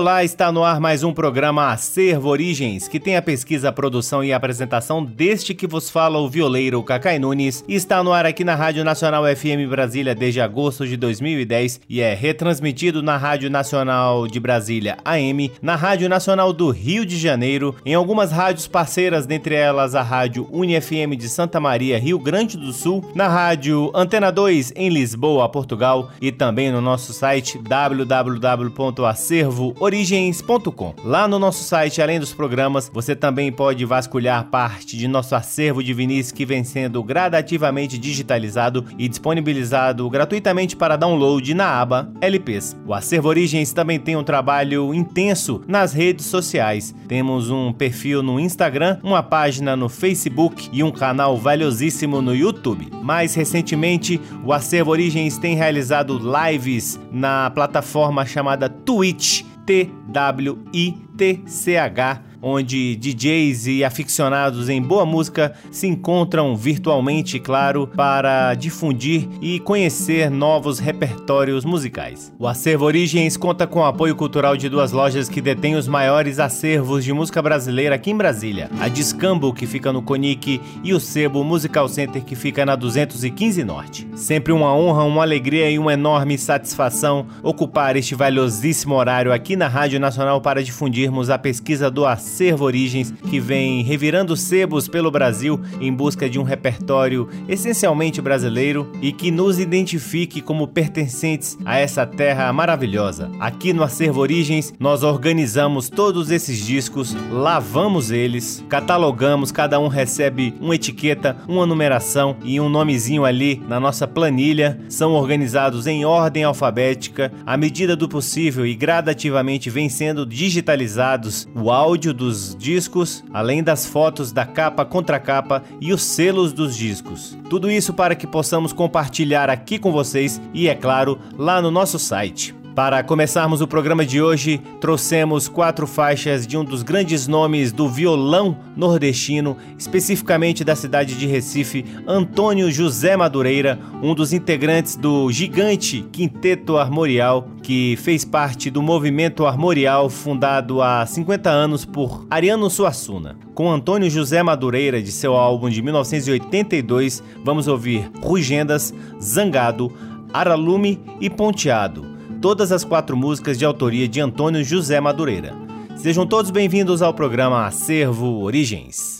Olá, está no ar mais um programa Acervo Origens, que tem a pesquisa, produção e apresentação deste que vos fala o violeiro Cacai Nunes. Está no ar aqui na Rádio Nacional FM Brasília desde agosto de 2010 e é retransmitido na Rádio Nacional de Brasília AM, na Rádio Nacional do Rio de Janeiro, em algumas rádios parceiras, dentre elas a Rádio UniFM de Santa Maria, Rio Grande do Sul, na Rádio Antena 2 em Lisboa, Portugal e também no nosso site www.acervo origens.com. Lá no nosso site, além dos programas, você também pode vasculhar parte de nosso acervo de vinis que vem sendo gradativamente digitalizado e disponibilizado gratuitamente para download na aba LPs. O Acervo Origens também tem um trabalho intenso nas redes sociais. Temos um perfil no Instagram, uma página no Facebook e um canal valiosíssimo no YouTube. Mais recentemente, o Acervo Origens tem realizado lives na plataforma chamada Twitch T-W-I-T-C-H onde DJs e aficionados em boa música se encontram virtualmente, claro, para difundir e conhecer novos repertórios musicais. O Acervo Origens conta com o apoio cultural de duas lojas que detêm os maiores acervos de música brasileira aqui em Brasília: a Discambo, que fica no Conic, e o Sebo Musical Center, que fica na 215 Norte. Sempre uma honra, uma alegria e uma enorme satisfação ocupar este valiosíssimo horário aqui na Rádio Nacional para difundirmos a pesquisa do acervo Acervo Origens, que vem revirando sebos pelo Brasil em busca de um repertório essencialmente brasileiro e que nos identifique como pertencentes a essa terra maravilhosa. Aqui no Acervo Origens, nós organizamos todos esses discos, lavamos eles, catalogamos, cada um recebe uma etiqueta, uma numeração e um nomezinho ali na nossa planilha. São organizados em ordem alfabética, à medida do possível e gradativamente vem sendo digitalizados o áudio dos discos, além das fotos da capa, contracapa e os selos dos discos. Tudo isso para que possamos compartilhar aqui com vocês e, é claro, lá no nosso site. Para começarmos o programa de hoje, trouxemos quatro faixas de um dos grandes nomes do violão nordestino, especificamente da cidade de Recife, Antônio José Madureira, um dos integrantes do gigante Quinteto Armorial, que fez parte do movimento armorial fundado há 50 anos por Ariano Suassuna. Com Antônio José Madureira, de seu álbum de 1982, vamos ouvir Rugendas, Zangado, Aralume e Ponteado todas as quatro músicas de autoria de Antônio José Madureira. Sejam todos bem-vindos ao programa Acervo Origens.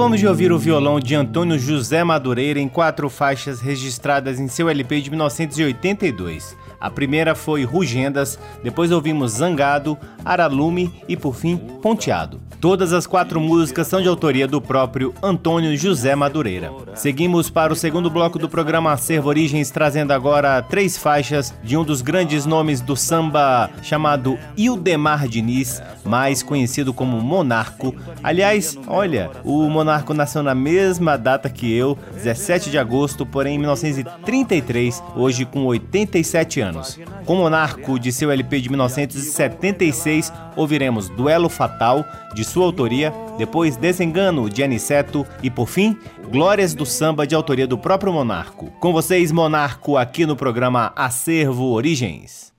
Acabamos de ouvir o violão de Antônio José Madureira em quatro faixas registradas em seu LP de 1982. A primeira foi Rugendas, depois ouvimos Zangado, Aralume e por fim Ponteado. Todas as quatro músicas são de autoria do próprio Antônio José Madureira. Seguimos para o segundo bloco do programa Acervo Origens, trazendo agora três faixas de um dos grandes nomes do samba chamado Ildemar Diniz, mais conhecido como Monarco. Aliás, olha, o Monarco nasceu na mesma data que eu, 17 de agosto, porém em 1933, hoje com 87 anos. Com Monarco, de seu LP de 1976, ouviremos Duelo Fatal, de sua autoria, depois Desengano, de Aniceto e, por fim, Glórias do Samba, de autoria do próprio Monarco. Com vocês, Monarco, aqui no programa Acervo Origens.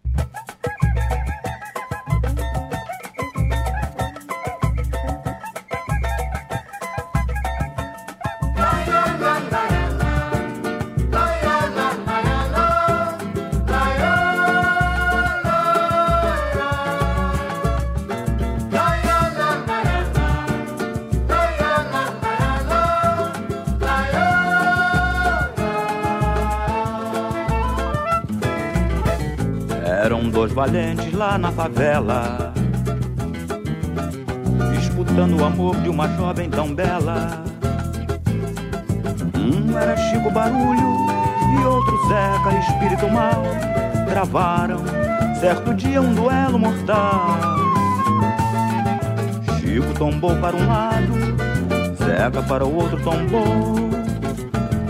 Valentes lá na favela. matando o amor de uma jovem tão bela. Um era Chico Barulho e outro Zeca, espírito mal. Travaram certo dia um duelo mortal. Chico tombou para um lado, Zeca para o outro tombou.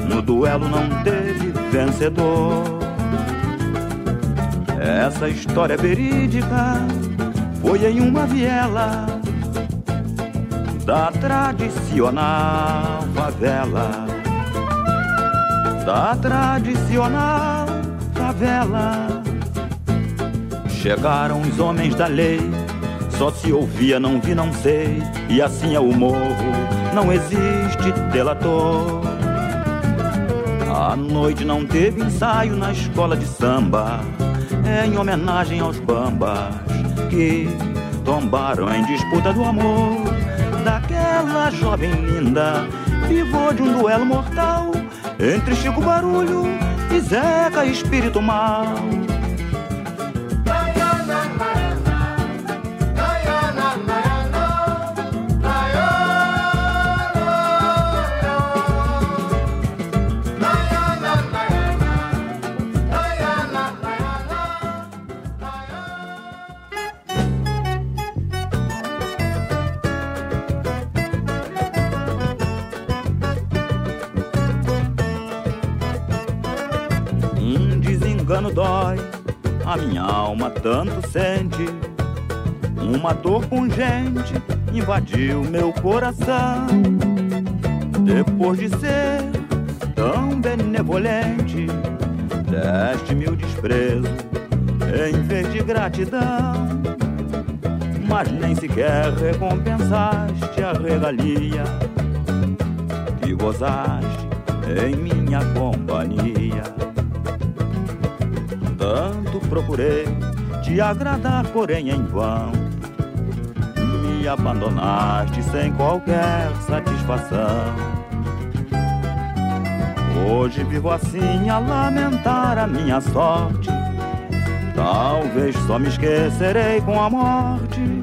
No duelo não teve vencedor. Essa história verídica foi em uma viela da tradicional favela. Da tradicional favela. Chegaram os homens da lei, só se ouvia, não vi, não sei. E assim é o morro, não existe delator. A noite não teve ensaio na escola de samba, é em homenagem aos bambas que tombaram em disputa do amor daquela jovem linda. Vivou de um duelo mortal entre Chico Barulho e Zeca Espírito Mal. Tanto sente. Uma dor pungente invadiu meu coração. Depois de ser tão benevolente, deste-me o desprezo em vez de gratidão. Mas nem sequer recompensaste a regalia que gozaste em minha companhia procurei te agradar, porém em vão. Me abandonaste sem qualquer satisfação. Hoje vivo assim a lamentar a minha sorte. Talvez só me esquecerei com a morte.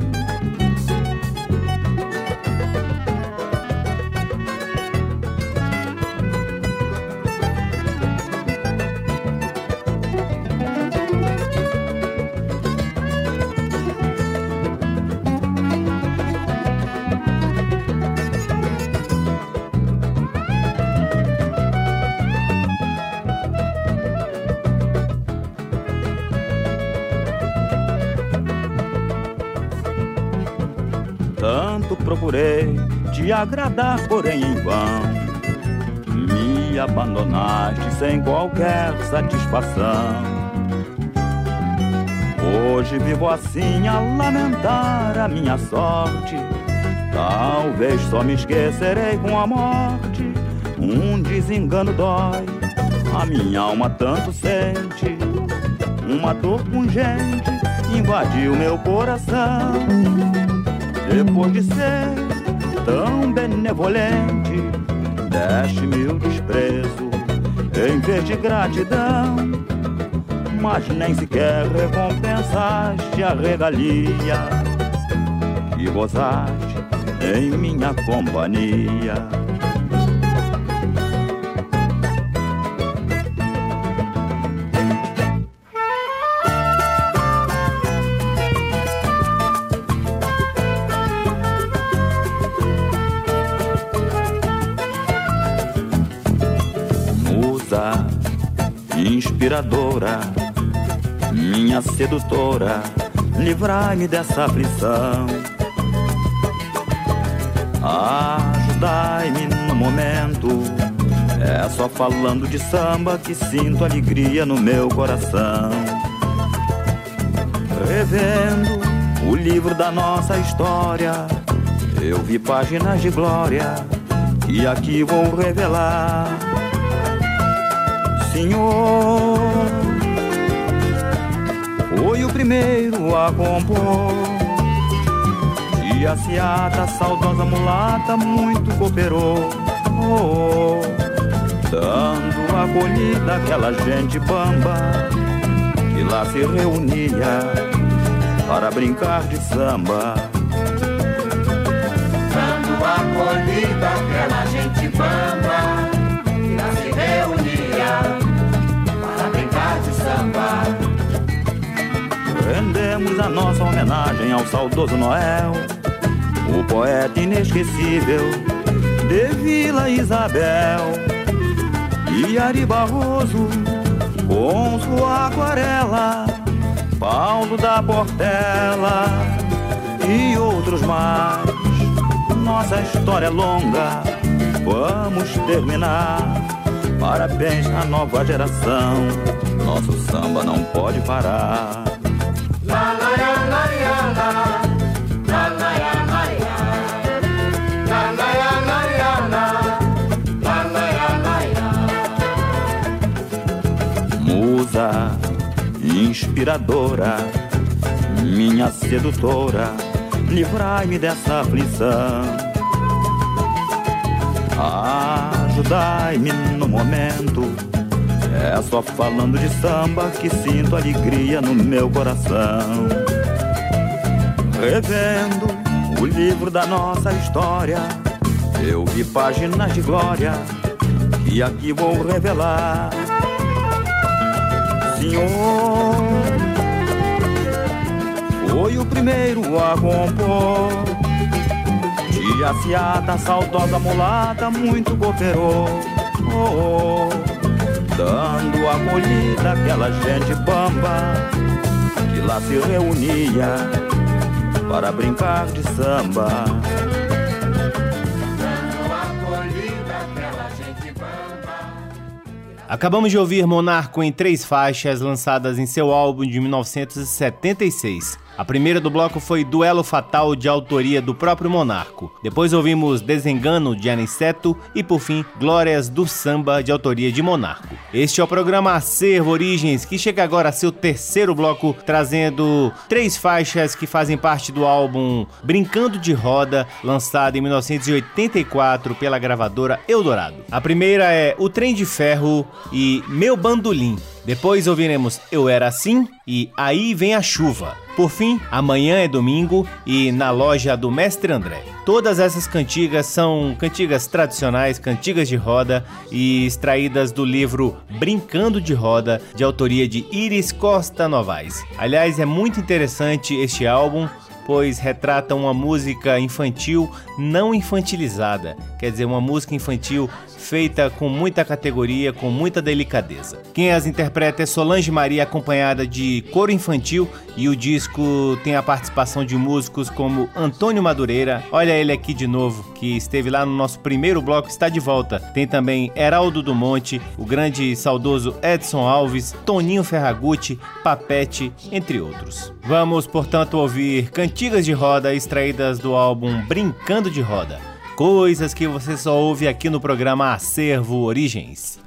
Te agradar, porém em vão. Me abandonaste sem qualquer satisfação. Hoje vivo assim a lamentar a minha sorte. Talvez só me esquecerei com a morte. Um desengano dói, a minha alma tanto sente. Uma dor pungente invadiu meu coração. Depois de ser tão benevolente, deste-me o desprezo em vez de gratidão. Mas nem sequer recompensaste a regalia que gozaste em minha companhia. Minha sedutora, livrai-me dessa aflição. Ajudai-me no momento, é só falando de samba que sinto alegria no meu coração. Revendo o livro da nossa história, eu vi páginas de glória e aqui vou revelar Senhor foi o primeiro a compor. E a seata, saudosa mulata, muito cooperou. Oh, dando acolhida àquela gente bamba que lá se reunia para brincar de samba. acolhida, aquela gente bamba A nossa homenagem ao saudoso Noel, o poeta inesquecível de Vila Isabel. E Ari Barroso, com sua aquarela, Paulo da Portela e outros mais nossa história é longa, vamos terminar. Parabéns à nova geração, nosso samba não pode parar. Inspiradora, minha sedutora livrai-me dessa aflição. Ajudai-me no momento. É só falando de samba que sinto alegria no meu coração. Revendo o livro da nossa história, eu vi páginas de glória que aqui vou revelar. Foi o primeiro a compor. Tia Ciata, saudosa mulata, muito cooperou. Oh, oh, dando acolhida àquela gente bamba que lá se reunia para brincar de samba. Acabamos de ouvir Monarco em três faixas lançadas em seu álbum de 1976. A primeira do bloco foi Duelo Fatal, de autoria do próprio Monarco. Depois ouvimos Desengano, de Aniceto. E por fim, Glórias do Samba, de autoria de Monarco. Este é o programa Acervo Origens, que chega agora a seu terceiro bloco, trazendo três faixas que fazem parte do álbum Brincando de Roda, lançado em 1984 pela gravadora Eldorado. A primeira é O Trem de Ferro e Meu Bandolim. Depois ouviremos Eu Era Assim e Aí Vem a Chuva. Por fim, Amanhã é Domingo e Na Loja do Mestre André. Todas essas cantigas são cantigas tradicionais, cantigas de roda e extraídas do livro Brincando de Roda, de autoria de Iris Costa Novaes. Aliás, é muito interessante este álbum pois retrata uma música infantil não infantilizada, quer dizer, uma música infantil feita com muita categoria, com muita delicadeza. Quem as interpreta é Solange Maria, acompanhada de coro infantil, e o disco tem a participação de músicos como Antônio Madureira, olha ele aqui de novo, que esteve lá no nosso primeiro bloco, está de volta. Tem também Heraldo do Monte, o grande e saudoso Edson Alves, Toninho Ferragutti, Papete, entre outros. Vamos, portanto, ouvir cantigas de roda extraídas do álbum Brincando de Roda coisas que você só ouve aqui no programa Acervo Origens.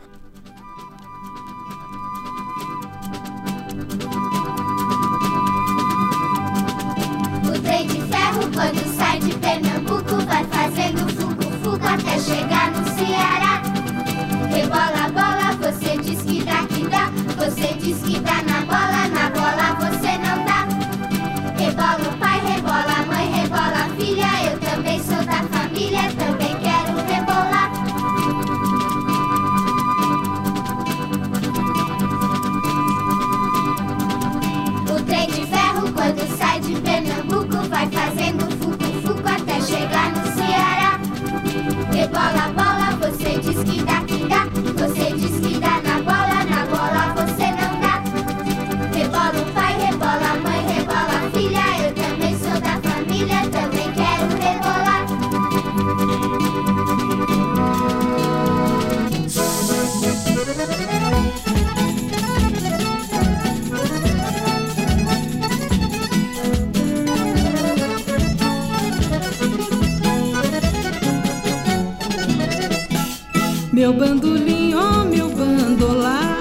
Meu bandolim, ó meu bandolar,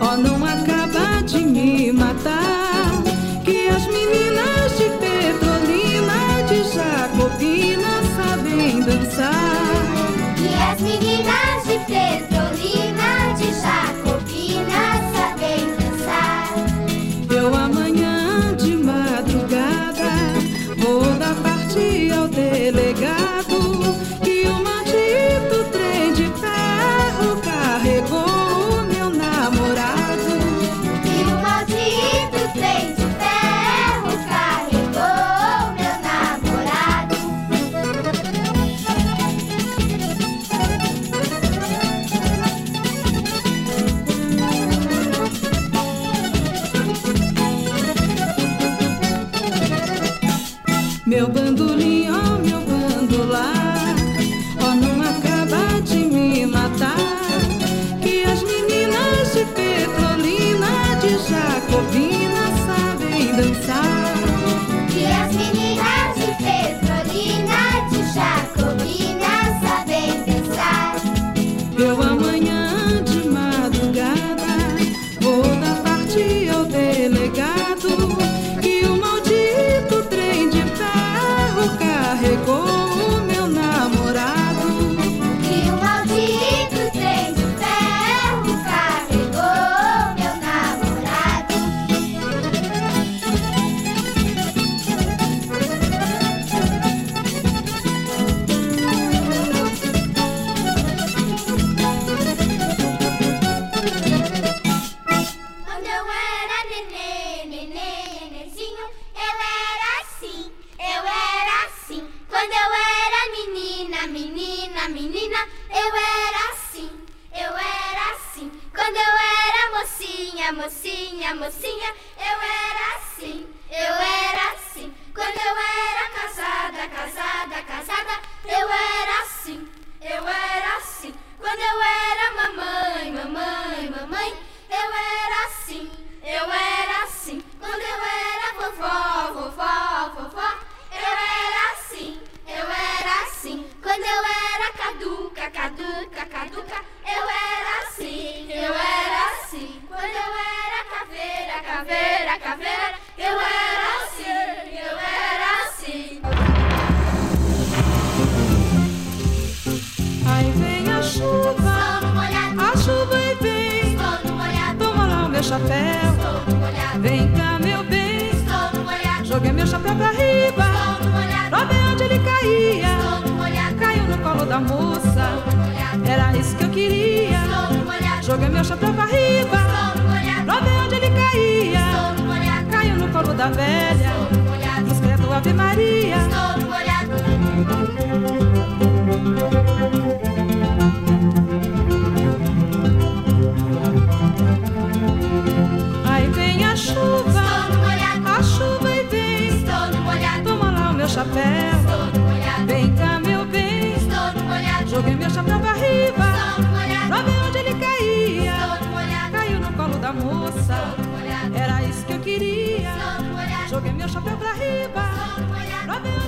ó não acaba de me matar. Que as meninas de Petrolina, de Jacobina sabem dançar. E as meninas de Petrolina, no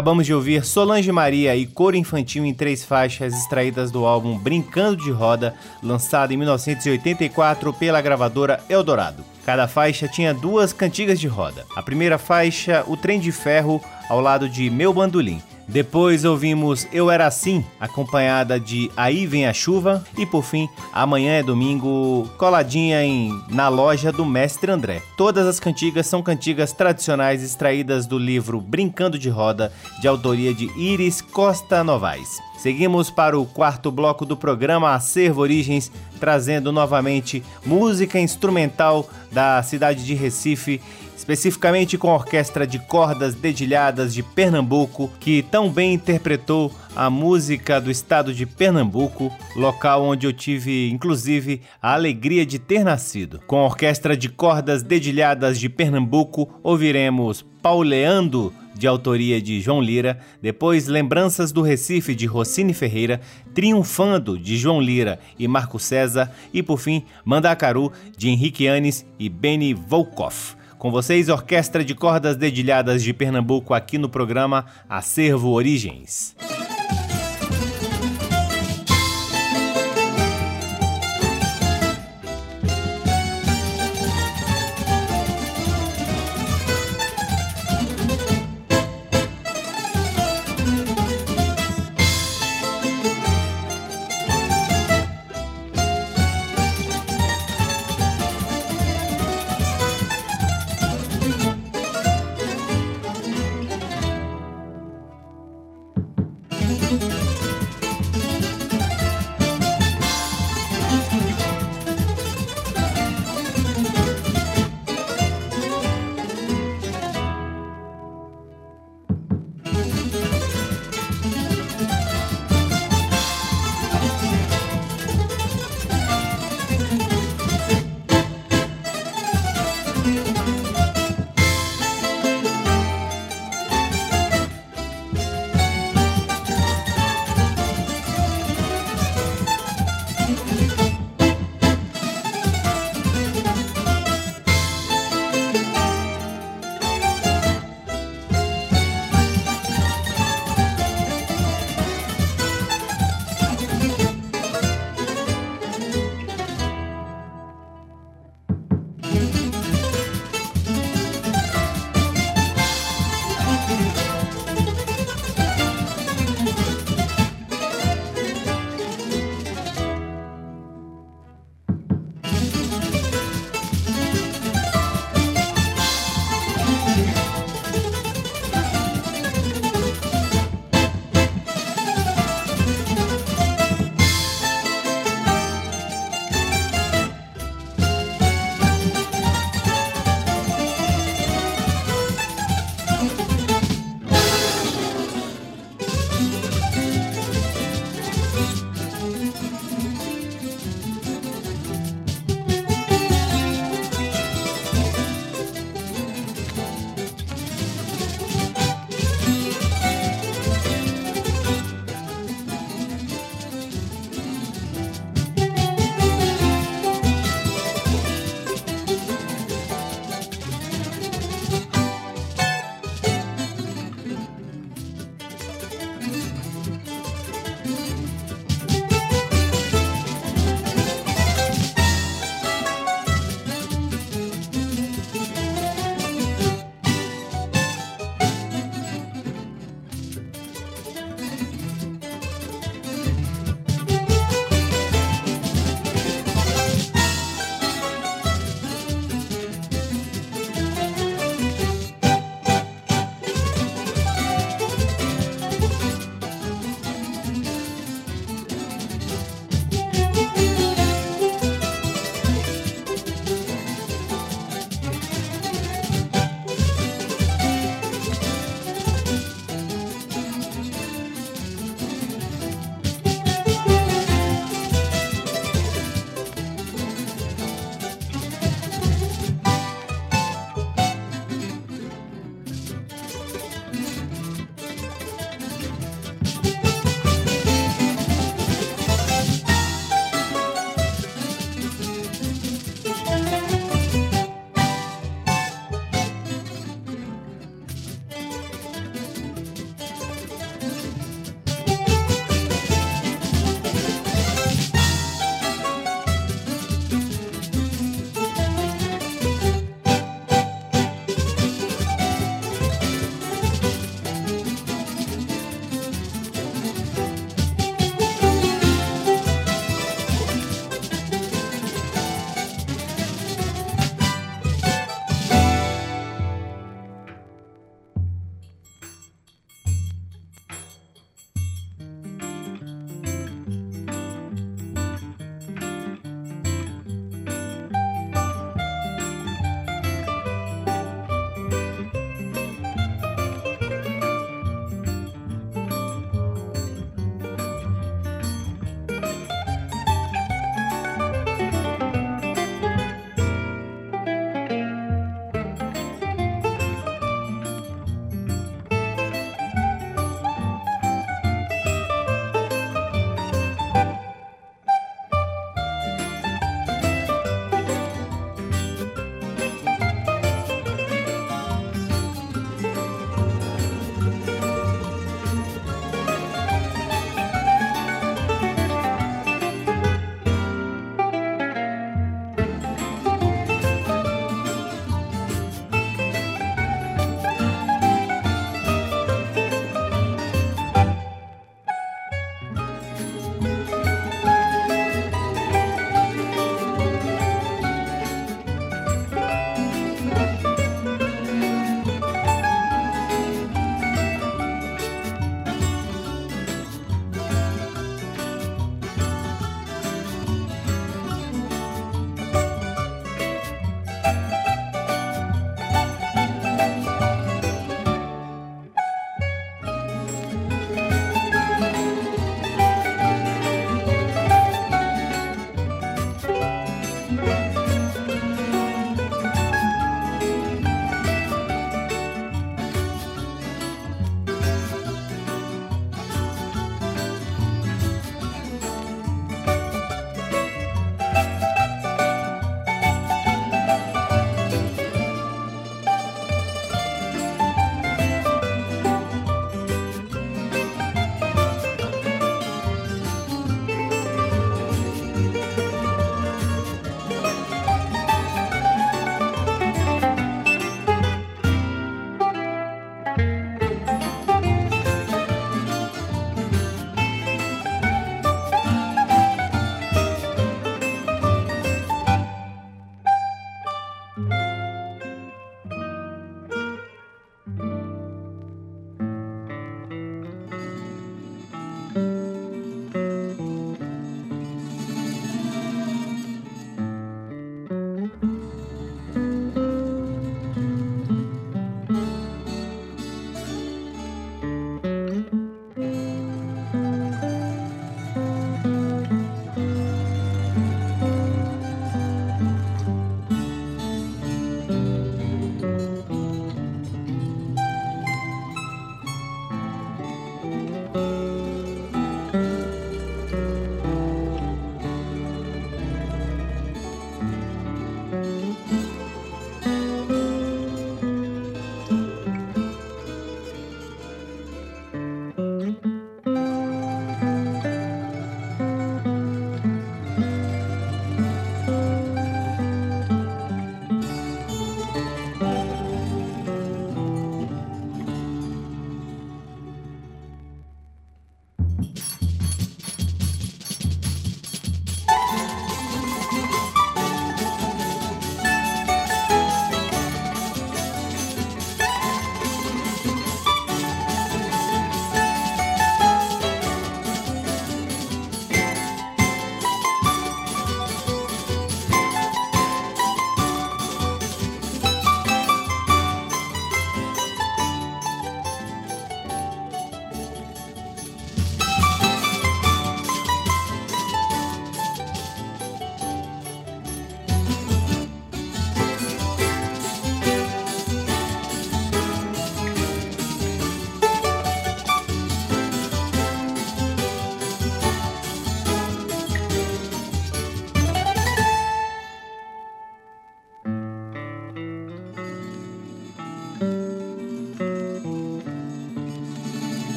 Acabamos de ouvir Solange Maria e Coro Infantil em três faixas extraídas do álbum Brincando de Roda, lançado em 1984 pela gravadora Eldorado. Cada faixa tinha duas cantigas de roda. A primeira faixa, O Trem de Ferro, ao lado de Meu Bandolim. Depois ouvimos Eu Era Assim, acompanhada de Aí Vem a Chuva. E por fim, Amanhã é Domingo, coladinha em Na Loja do Mestre André. Todas as cantigas são cantigas tradicionais extraídas do livro Brincando de Roda, de autoria de Iris Costa Novaes. Seguimos para o quarto bloco do programa Acervo Origens, trazendo novamente música instrumental da cidade de Recife especificamente com a Orquestra de Cordas Dedilhadas de Pernambuco, que tão bem interpretou a música do estado de Pernambuco, local onde eu tive inclusive a alegria de ter nascido. Com a Orquestra de Cordas Dedilhadas de Pernambuco, ouviremos Pauleando de autoria de João Lira, depois Lembranças do Recife de Rossini Ferreira, Triunfando de João Lira e Marco César e por fim Mandacaru de Henrique Anes e Beni Volkoff. Com vocês, Orquestra de Cordas Dedilhadas de Pernambuco, aqui no programa Acervo Origens.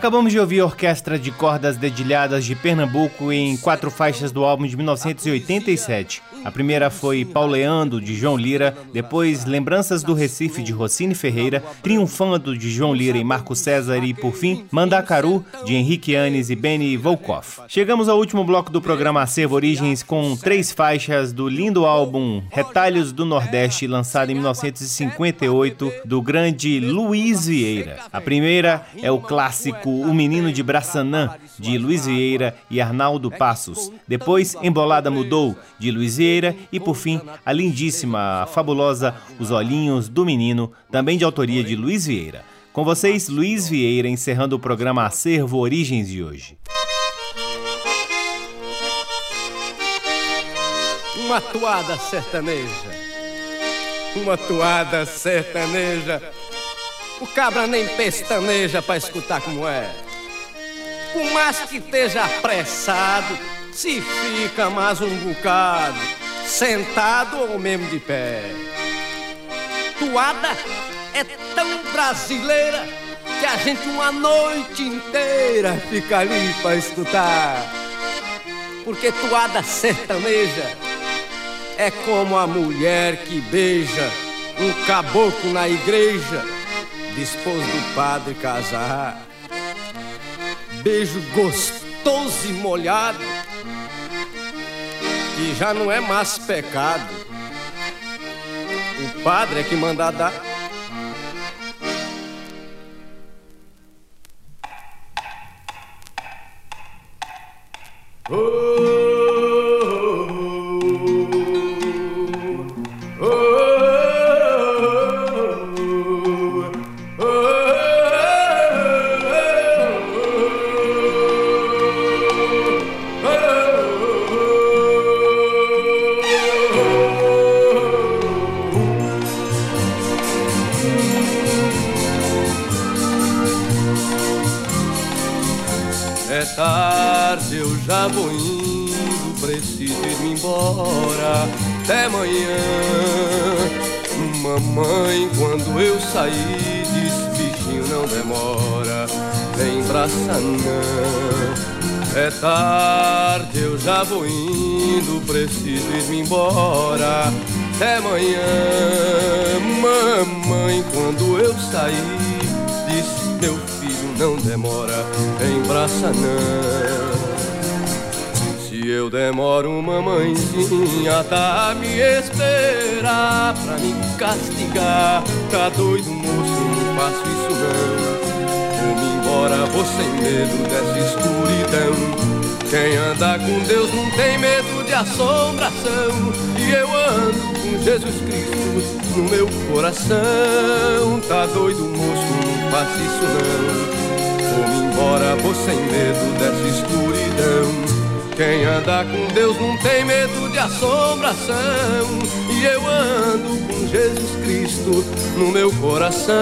Acabamos de ouvir a Orquestra de Cordas Dedilhadas de Pernambuco em quatro faixas do álbum de 1987. A primeira foi Pauleando, de João Lira, depois Lembranças do Recife, de Rossini Ferreira, Triunfando, de João Lira e Marco César e, por fim, Mandacaru, de Henrique Anes e Benny Volkoff. Chegamos ao último bloco do programa Acervo Origens com três faixas do lindo álbum Retalhos do Nordeste, lançado em 1958, do grande Luiz Vieira. A primeira é o clássico O Menino de Braçanã, de Luiz Vieira e Arnaldo Passos. Depois, Embolada Mudou, de Luiz Vieira e por fim a lindíssima, a fabulosa Os Olhinhos do Menino, também de autoria de Luiz Vieira. Com vocês, Luiz Vieira, encerrando o programa Acervo Origens de hoje. Uma toada sertaneja, uma toada sertaneja. O cabra nem pestaneja pra escutar como é. Por mais que esteja apressado, se fica mais um bocado sentado ou mesmo de pé. Toada é tão brasileira que a gente uma noite inteira fica ali para escutar. Porque toada sertaneja é como a mulher que beija um caboclo na igreja, dispôs do padre casar. Beijo gostoso e molhado que já não é mais pecado. O padre é que manda dar. Oh! Tá doido, moço, não faço isso não. Vou-me embora, vou sem medo dessa escuridão. Quem anda com Deus não tem medo de assombração. E eu ando com Jesus Cristo no meu coração. Tá doido, moço, não faço isso não. Vou-me embora, vou sem medo dessa escuridão. Quem anda com Deus não tem medo de assombração. E eu ando com Jesus Cristo no meu coração.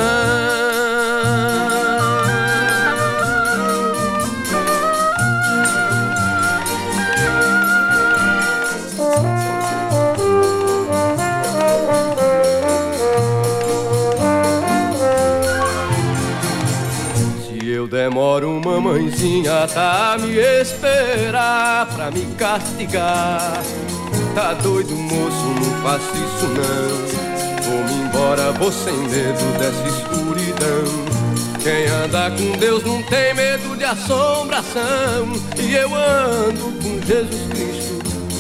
demoro, mamãezinha, tá a me esperar pra me castigar. Tá doido, moço, não faço isso não. Vou-me embora, vou sem medo dessa escuridão. Quem anda com Deus não tem medo de assombração. E eu ando com Jesus Cristo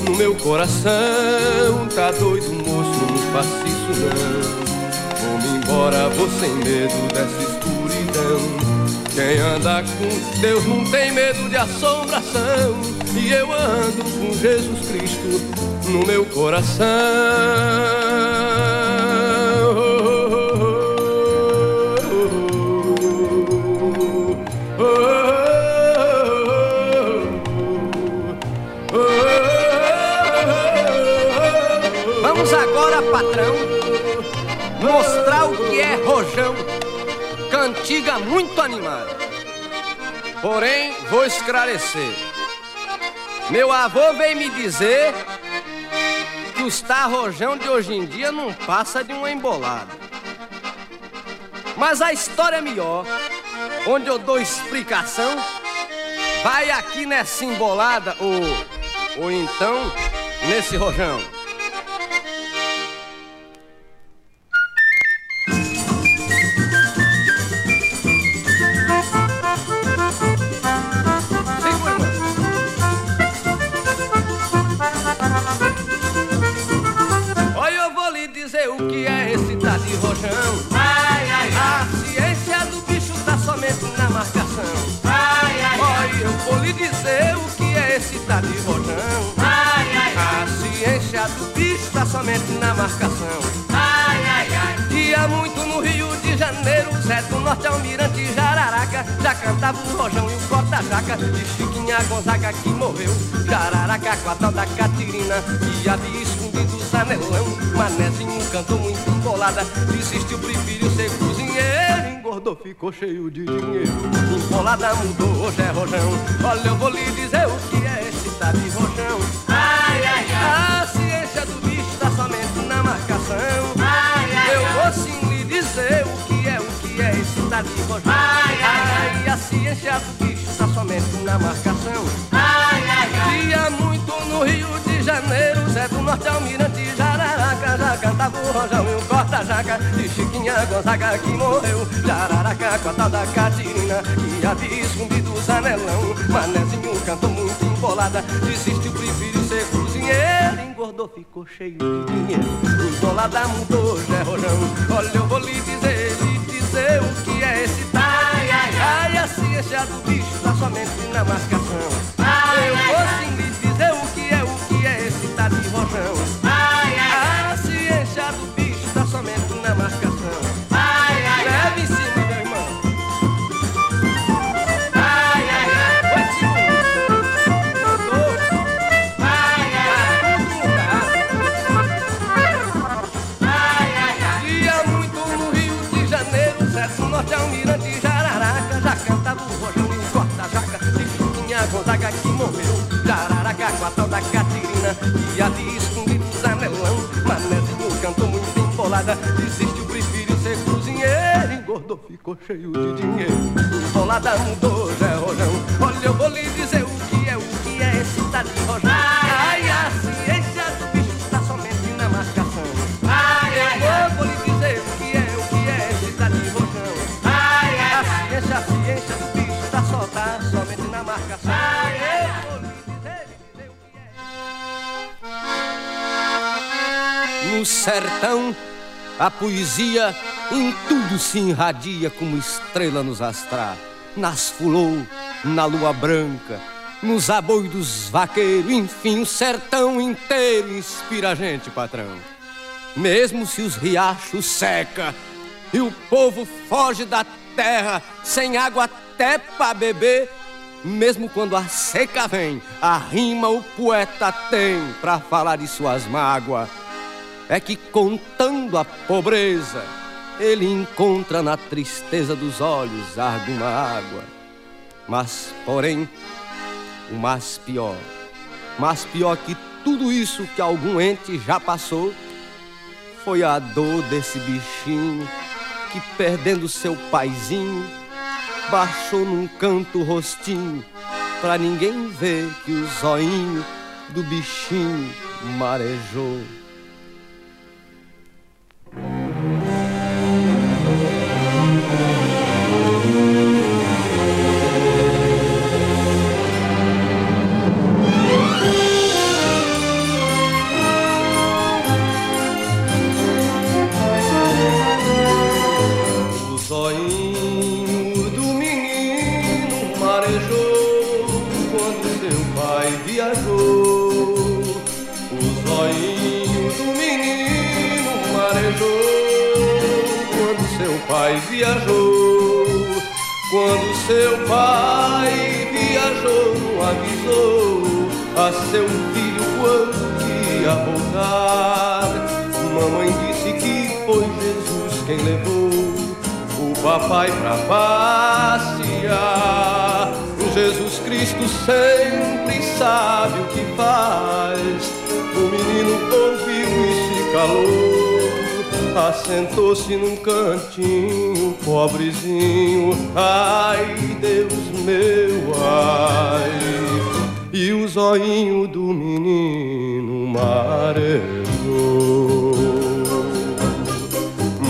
no meu coração. Tá doido, moço, não faço isso não. Vou-me embora, vou sem medo dessa escuridão. Quem anda com Deus não tem medo de assombração. E eu ando com Jesus Cristo no meu coração. Vamos agora, patrão, mostrar o que é rojão cantiga muito animada. Porém, vou esclarecer. Meu avô veio me dizer os tarrojão de hoje em dia não passa de uma embolada. Mas a história é melhor, onde eu dou explicação, vai aqui nessa embolada ou, ou então nesse rojão. Somente na marcação. ai, ai, ai. Muito no Rio de Janeiro, Zé do Norte Almirante Jararaca. Já cantava o rojão e o corta-jaca De Chiquinha Gonzaga que morreu. Jararaca com a tal da Catirina Que havia escondido os anelão Manezinho cantou muito embolada Desistiu, preferiu ser cozinheiro. Engordou, ficou cheio de dinheiro. Embolada mudou, hoje é rojão. Olha, eu vou lhe dizer o que é esse tal de rojão. Ai, ai, ai. A de rojão. Ai, ai, a ciência do bicho tá somente na marcação. Ai, ai, ai. Dia muito no Rio de Janeiro, Zé do Norte Almirante Jararaca Já cantava o rojão e o corta-jaca De Chiquinha Gonzaga que morreu Jararaca com a tal da Catirina Que havia escondido os anelão Manezinho cantou muito embolada Desistiu, preferiu ser cozinheiro Engordou, ficou cheio de dinheiro Embolada mudou, hoje é rojão Olha, eu vou lhe dizer, é esse Ai, ai, ai. Ai, a ciência do bicho tá somente na marcação E ali escondido os anelão Manezinho cantou muito embolada Desistiu, preferiu ser cozinheiro Engordou, ficou cheio de dinheiro. Embolada mudou, já é rojão. Olha, eu vou lhe dizer sertão, a poesia em tudo se irradia como estrela nos astrar. Nas fulô, na lua branca, nos aboios dos vaqueiros, enfim, o sertão inteiro inspira a gente, patrão. Mesmo se os riachos seca e o povo foge da terra sem água até pra beber, mesmo quando a seca vem, a rima o poeta tem pra falar de suas mágoas. É que contando a pobreza, ele encontra na tristeza dos olhos alguma água. Mas, porém, o mais pior, mais pior que tudo isso que algum ente já passou, foi a dor desse bichinho que, perdendo seu paizinho, baixou num canto o rostinho pra ninguém ver que o zoinho do bichinho marejou. Pai viajou. Quando seu pai viajou, avisou a seu filho quando ia voltar. Mamãe disse que foi Jesus quem levou o papai pra passear. Jesus Cristo sempre sabe o que faz. O menino ouviu e se calou. Assentou-se num cantinho, pobrezinho. Ai, Deus meu, ai. E o zoinho do menino marejou,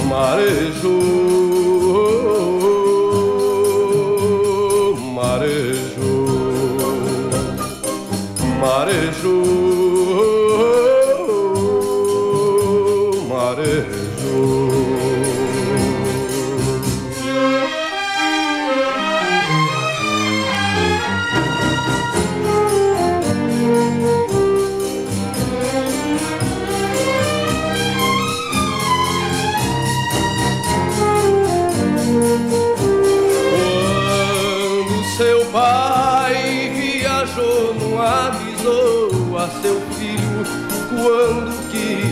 marejou,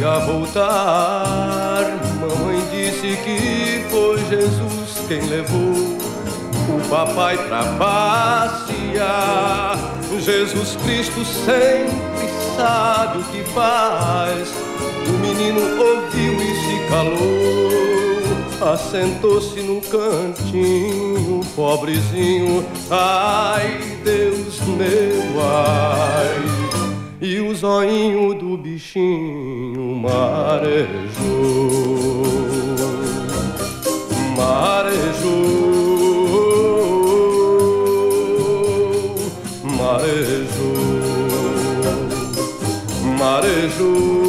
ia voltar. Mamãe disse que foi Jesus quem levou o papai pra passear. Jesus Cristo sempre sabe o que faz. O menino ouviu e se calou, assentou-se num cantinho, pobrezinho. Ai, Deus meu, ai. E o zoinho do bichinho marejou, marejou, marejou, marejou,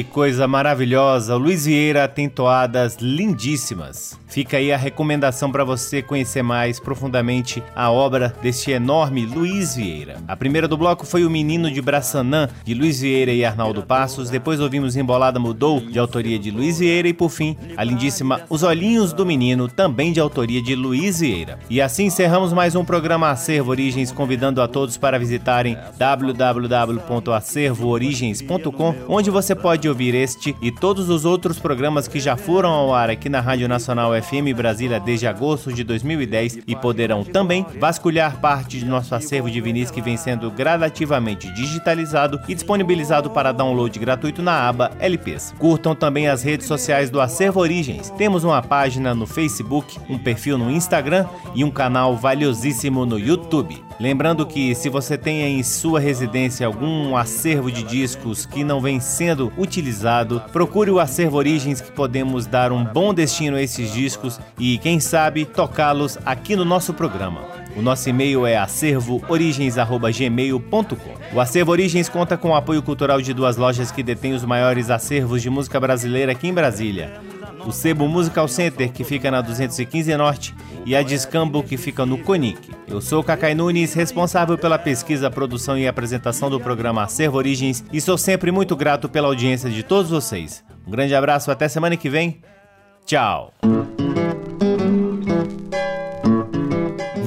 Que coisa maravilhosa! O Luiz Vieira tem toadas lindíssimas. Fica aí a recomendação para você conhecer mais profundamente a obra deste enorme Luiz Vieira. A primeira do bloco foi O Menino de Braçanã, de Luiz Vieira e Arnaldo Passos. Depois ouvimos Embolada Mudou, de autoria de Luiz Vieira. E por fim, a lindíssima Os Olhinhos do Menino, também de autoria de Luiz Vieira. E assim encerramos mais um programa Acervo Origens, convidando a todos para visitarem www.acervoorigens.com, onde você pode ouvir este e todos os outros programas que já foram ao ar aqui na Rádio Nacional FM Brasília desde agosto de 2010 e poderão também vasculhar parte de nosso acervo de vinis que vem sendo gradativamente digitalizado e disponibilizado para download gratuito na aba LPs. Curtam também as redes sociais do Acervo Origens. Temos uma página no Facebook, um perfil no Instagram e um canal valiosíssimo no YouTube. Lembrando que se você tem em sua residência algum acervo de discos que não vem sendo utilizado, procure o Acervo Origens que podemos dar um bom destino a esses discos e, quem sabe, tocá-los aqui no nosso programa. O nosso e-mail é acervoorigens.gmail.com. O Acervo Origens conta com o apoio cultural de duas lojas que detêm os maiores acervos de música brasileira aqui em Brasília. O Sebo Musical Center, que fica na 215 Norte, e a Discambo, que fica no Conic. Eu sou Cacai Nunes, responsável pela pesquisa, produção e apresentação do programa Acervo Origens, e sou sempre muito grato pela audiência de todos vocês. Um grande abraço, até semana que vem. Tchau!